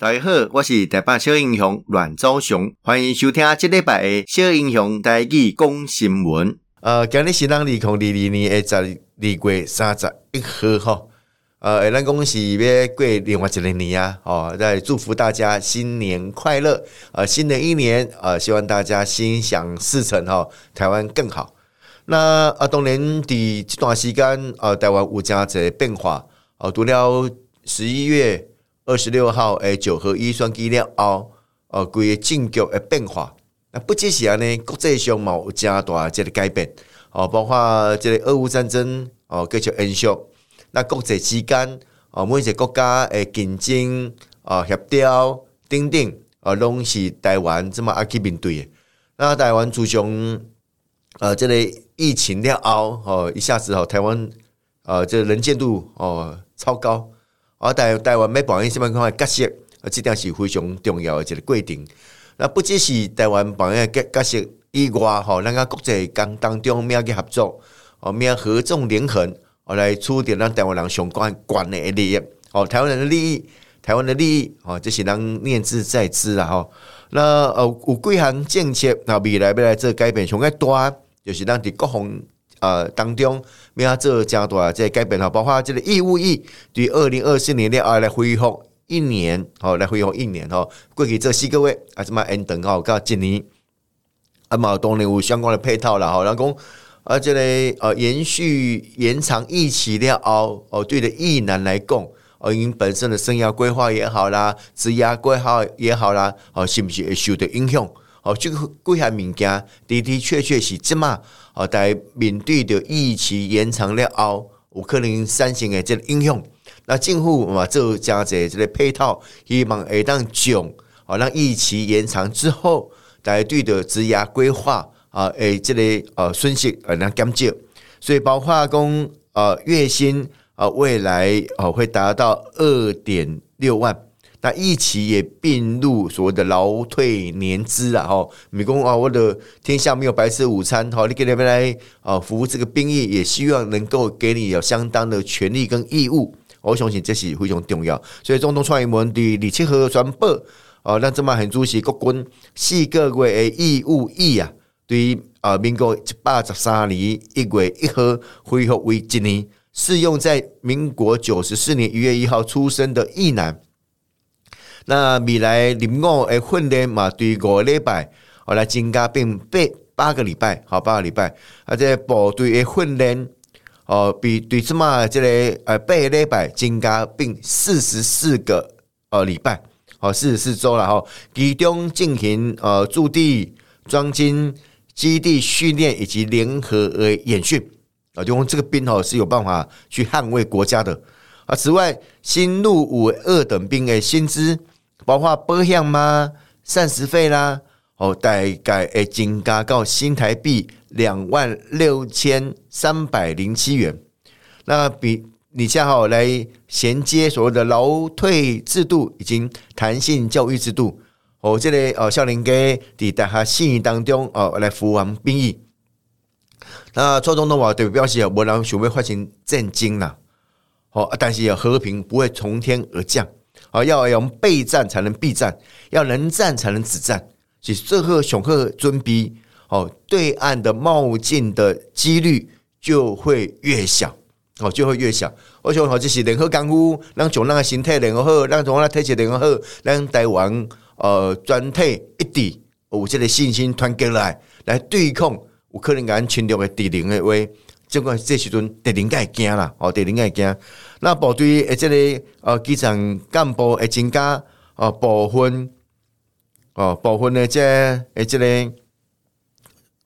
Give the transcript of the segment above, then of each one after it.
大家好，我是台北小英雄阮昭雄，欢迎收听这礼拜的小英雄台语讲新闻。呃，今日是咱二零二二年的十二月三十一号哈。呃，咱恭喜要过另外一个年啊！哦，再祝福大家新年快乐。呃，新的一年，呃，希望大家心想事成哈，台湾更好。那啊，当然伫这段时间，呃，台湾有真侪变化。哦，除了十一月。二十六号，诶，九合一选举了后，哦，规个政局诶变化，那不只是安尼，国际上嘛有加大即个改变，哦，包括即个俄乌战争，哦，继续延续，那国际之间，哦，每一个国家诶竞争，啊，协调等等，啊，拢是台湾这么阿去面对的。那台湾自从，呃，即个疫情了后，哦，一下子哦，台湾，呃，这个能见度哦超高。而台台湾要扮演什么样的角色？啊，这点是非常重要的一个规定。那不只是台湾扮演角角色以外，吼，咱个国际间当中咩个合作，哦，咩合纵连横，哦，来促进咱台湾人相关关的利益，哦，台湾人的利益，台湾的利益，哦，这是咱念兹在兹啦，吼。那呃，有几项政策，那未来要来做改变，上个大就是咱伫国防。呃，当中没有做加大这改变哈，包括这个义务役对二零二四年的啊来恢复一年，好来恢复一年吼，过去这四个月啊，什么延长哈，到今年啊嘛，当然有相关的配套了哈，然后啊，这个呃延续延长疫情了后，哦，对的役男来讲，哦，因本身的生涯规划也好啦，职业规划也好啦，哦，是不是会受到影响？哦，这个几项物件的的确确是这么。哦，在面对着疫情延长了后，有可能产生的这个影响。那政府嘛做加这这个配套，希望会当将哦让疫情延长之后，来对着职业规划啊，诶这个呃损失呃能减少。所以包括讲呃月薪啊未来哦会达到二点六万。那一起也并入所谓的劳退年资啊，吼，美工啊，我的天下没有白吃午餐，吼，你给他们来啊服务这个兵役，也希望能够给你有相当的权利跟义务，我相信这是非常重要。所以总统蔡英文的二七号宣布，哦，让这么很主席国军四个月的义务役啊，对于啊民国一百十三年一月一号恢复为一年，适用在民国九十四年一月一号出生的役男。那未来入伍诶训练嘛，对五个礼拜，后来增加并八八个礼拜，好八个礼拜。啊，这部队诶训练，哦，比对什么这个呃八个礼拜增加并四十四个呃礼拜，哦四十四周了哈。其中进行呃驻地装军基地训练以及联合呃演训，啊，就用这个兵哦是有办法去捍卫国家的。啊，此外新入伍二等兵诶薪资。包括保险吗？膳食费啦，哦，大概会增加到新台币两万六千三百零七元。那比你恰好来衔接所谓的劳退制度以及弹性教育制度。哦，这里哦，少年家在大学生涯当中哦来服完兵役。那初中的话对表示啊，无人想要发生战争啦。哦，但是和平不会从天而降。啊，要用备战才能避战，要能战才能止战。其实这个雄鹤尊逼哦，对岸的冒进的几率就会越小，哦，就会越小。我想，好就是联合港府，让从那个形态联合好，让从那体制联合好，让台湾呃全体一致有这个信心团结来，来对抗有可能敢侵略的敌人的话。尽管这时阵敌人该惊啦，哦，敌人该惊。那部队诶，这个呃基层干部诶增加哦部分哦部分的这诶这个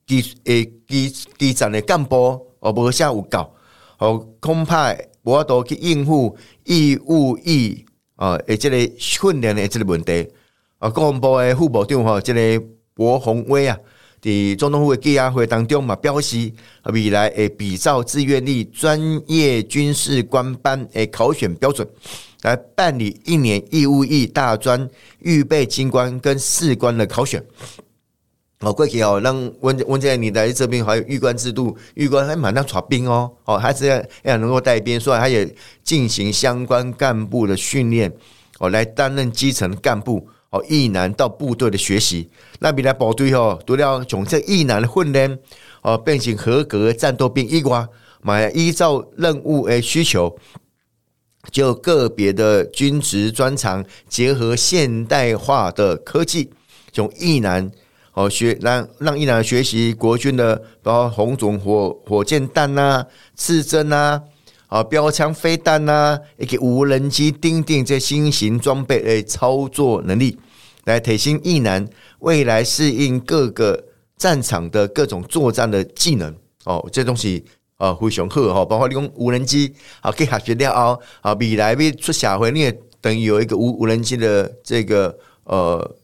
基诶基基层的干部哦无啥有够哦，恐怕无法度去应付义务役哦诶这个训练的这个问题啊，国防部诶副部长吼，这个博鸿威啊。在总统府的记者会当中嘛，表示未来会比照志愿役专业军事官班的考选标准，来办理一年义务役大专预备军官跟士官的考选。哦，过去哦，让温温在你来这边还有预官制度，预官还蛮能传兵哦，哦，还是要要能够带兵，所以他也进行相关干部的训练。哦来担任基层干部哦，役男到部队的学习，那比来部队哦，除了从这役男的训练哦，变成合格战斗兵以外，嘛依照任务诶需求，就个别的军职专长，结合现代化的科技，从役男。哦，学让让役男学习国军的，包括红种火火箭弹呐、啊、刺针呐、啊、啊标枪飞弹呐、啊，以及无人机订定这新型装备的操作能力，来提升役男未来适应各个战场的各种作战的技能。哦，这东西啊非常好哈，包括你用无人机啊，可以学习了哦啊，未来要出社会，你也等于有一个无无人机的这个呃，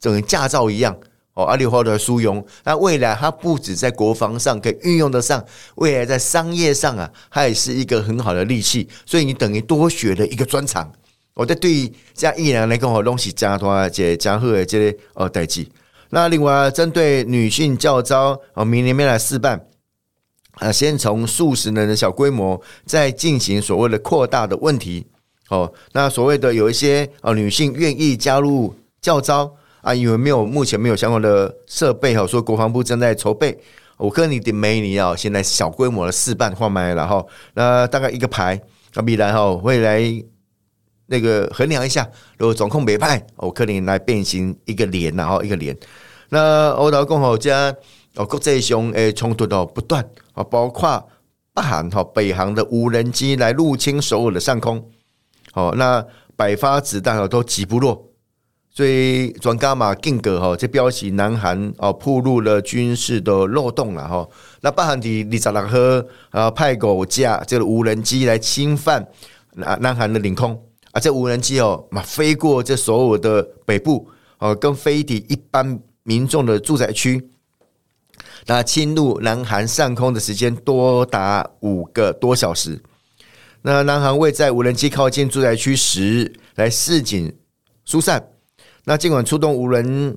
整个驾照一样。哦，阿里花的殊荣，那未来它不止在国防上可以运用得上，未来在商业上啊，它也是一个很好的利器。所以你等于多学了一个专长。我在对这样役男来讲，我东西加多这加贺的这些哦代志。那另外针对女性教招，哦，明年没来试办啊，先从数十人的小规模，再进行所谓的扩大的问题。哦，那所谓的有一些哦女性愿意加入教招。啊，因为没有目前没有相关的设备哈，所以国防部正在筹备。我跟你的美女啊，现在小规模的试办换麦了哈，那大概一个排啊，未来哈会来那个衡量一下，如果总控没派，我可能来变形一个连然后一个连。那欧岛共和家哦，国际上诶冲突都不断啊，包括北韩哈北韩的无人机来入侵首尔的上空，哦，那百发子弹哦都击不落。所以专家嘛，更格哈，这表示南韩哦，暴露了军事的漏洞了吼。那北韩的二十六号啊，派五架这个无人机来侵犯南南韩的领空啊，这无人机哦嘛飞过这所有的北部哦，跟飞抵一般民众的住宅区，那侵入南韩上空的时间多达五个多小时。那南韩为在无人机靠近住宅区时来示警疏散。那尽管出动无人，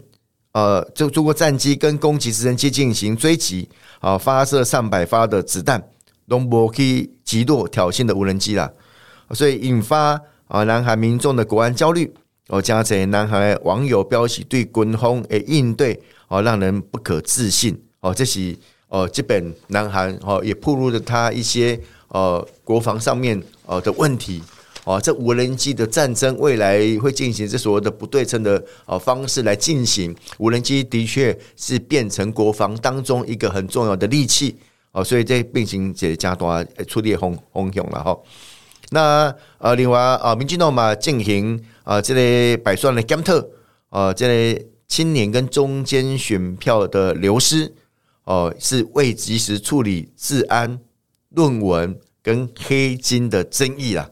呃，就中国战机跟攻击直升机进行追击，啊，发射上百发的子弹，都无去击落挑衅的无人机啦，所以引发啊南韩民众的国安焦虑，哦，加上南韩网友标示对军方的应对，哦，让人不可置信，哦，这是哦，基本南韩哦也暴露了他一些呃国防上面呃的问题。哦，这无人机的战争未来会进行这所谓的不对称的呃方式来进行。无人机的确是变成国防当中一个很重要的利器哦，所以这病情这加大处理轰轰响了哈。那呃，另外啊，民进党嘛进行啊这类百算的检测啊，这类青年跟中间选票的流失哦，是未及时处理治安、论文跟黑金的争议啦。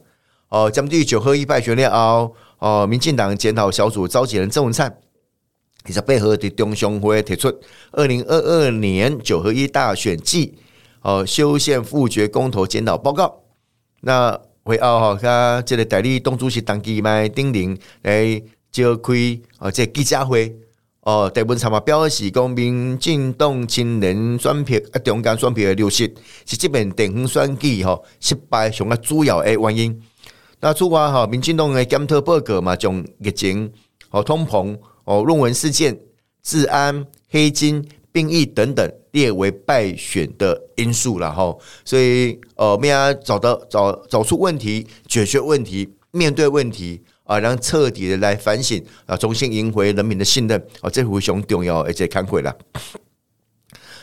哦，将对九合一败选了后，哦，民进党检讨小组召集人郑文灿，也在配合的中常会提出二零二二年九合一大选季哦修宪复决公投检讨报告。那会后哈，他这个代理党主席当机麦丁玲来召开哦这记者会哦，台文参嘛表示，讲民进党青年选票啊，中间选票的流失是这边地方选举吼失败上个主要的原因。那出发哈，民进党的检讨报告嘛，将疫情、哦通膨、哦论文事件、治安、黑金、兵役等等列为败选的因素了哈。所以呃，我们要找到找找出问题，解决问题，面对问题啊，然后彻底的来反省啊，重新赢回人民的信任啊，这非常重要，而且看回了。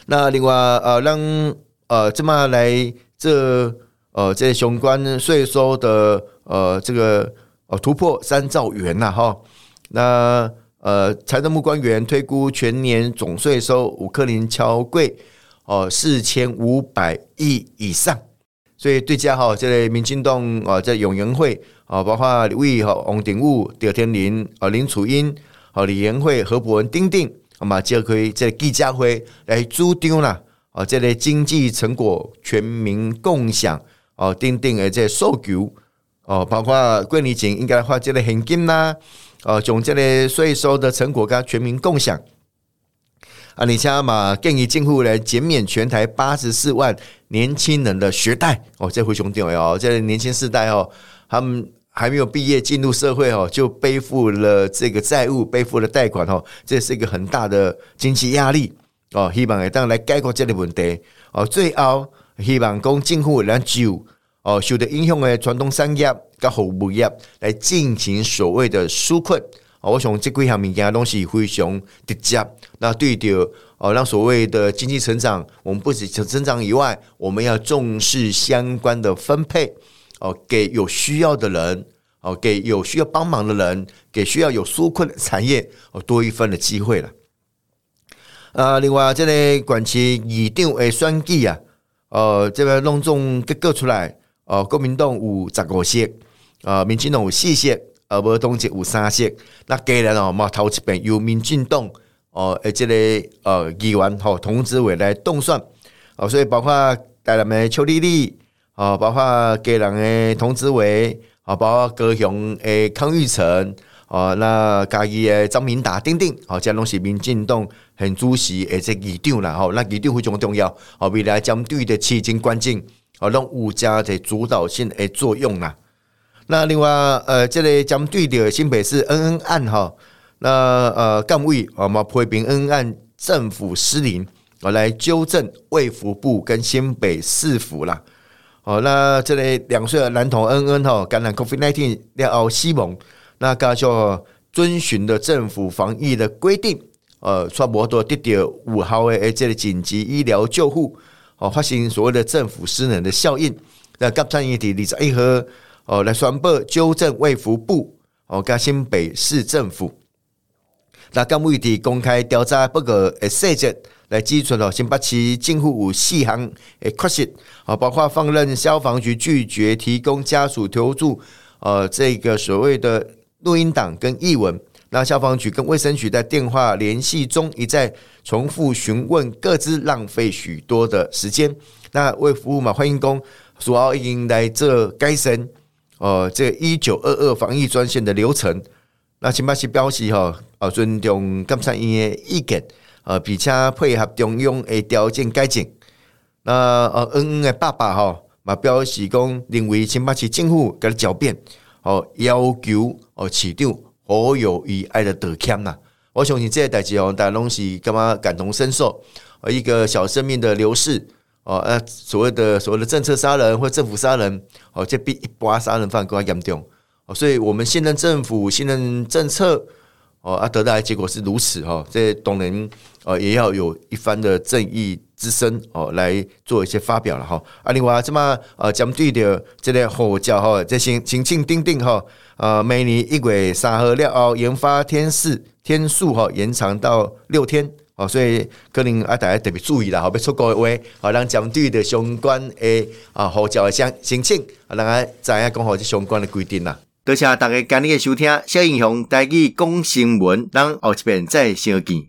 那另外呃，让呃这么来这呃这些相关税收的。呃，这个呃突破三兆元呐，哈，那呃财政部官员推估全年总税收五克林超贵哦四千五百亿以上，所以对家哈，这类民进党啊，在永延会啊，包括李威哈、王鼎武、赵天林啊、林楚英啊、李延惠、何博文、丁丁，那么就可以在记者会来主张啦啊，这类经济成果全民共享哦，丁丁的这诉求。哦，包括过年前应该发这个现金呐，哦，将这个税收的成果跟全民共享。啊，你像嘛，建议政府来减免全台八十四万年轻人的学贷。哦，这回兄弟哦，这年轻世代哦，他们还没有毕业进入社会哦，就背负了这个债务，背负了贷款哦，这是一个很大的经济压力哦。希望会当来解决这个问题哦。最后希望讲政府能就哦受到影响的传统产业跟服务业来进行所谓的纾困。我想这几项物件东西非常直接。那对的哦，让所谓的经济成长，我们不止成长以外，我们要重视相关的分配。哦，给有需要的人，哦，给有需要帮忙的人，给需要有纾困的产业，哦，多一份的机会了。啊，另外这个管期议长诶选举啊，呃，这边隆重结果出来，哦，国民党有十五席，呃，民进党有四席，而无党籍有三席。那既然哦，嘛头一遍由民进党哦，诶，这个呃议员吼童子伟来动算，哦，所以包括台南的邱丽丽。哦，包括家人的童子伟，哦，包括高雄的康裕成，啊，那嘉义的张明达等等，哦，这拢是民进党很主席的这议长啦，吼，那议长非常重要，好，未来针对的市政关键，好，让有加的主导性的作用啦。那另外，呃，这个针对的新北市恩恩案，哈，那呃，干委啊嘛批评恩恩案政府失灵，我来纠正卫福部跟新北市府啦。哦，那这里两岁的男童恩恩哈感染 COVID-19 然后死亡，那个就遵循的政府防疫的规定，呃，差不多得到五号的这个紧急医疗救护，哦，发生所谓的政府失能的效应。那刚才议题李在一和哦来宣布纠正卫福部哦跟新北市政府，那刚议题公开调查报告诶细节。来基准哦，新北市政府有四项诶缺失啊，包括放任消防局拒绝提供家属求助，呃，这个所谓的录音档跟译文，那消防局跟卫生局在电话联系中一再重复询问，各自浪费许多的时间。那为服务嘛，欢迎公主要已经来这改善呃，这一九二二防疫专线的流程。那新北市表示哈，呃，尊重监察院的意见。呃，并且配合中央的条件改进。那呃，恩恩的爸爸哈，嘛表示讲认为新北市政府给他狡辩，哦，要求哦市长好有意爱的道歉啊。我相信这些代志哦，大家拢是干嘛感同身受？呃，一个小生命的流逝，哦，呃，所谓的所谓的政策杀人或政府杀人，哦，这比一般杀人犯更加严重。哦，所以我们信任政府，信任政策。哦，啊，得到的结果是如此哈，这当然呃也要有一番的正义之声哦来做一些发表了哈。啊，另外这么呃针对的这个护照哈，这新新庆定定哈，呃，每年一月三号了哦研发天数天数哈延长到六天哦，所以可能啊大家特别注意了哈，要出国的话，好让针对的相关的啊护照的相申请啊，让大家知影讲好这相关的规定啦。多谢大家今日的收听，小英雄带去讲新闻，咱后一遍再相见。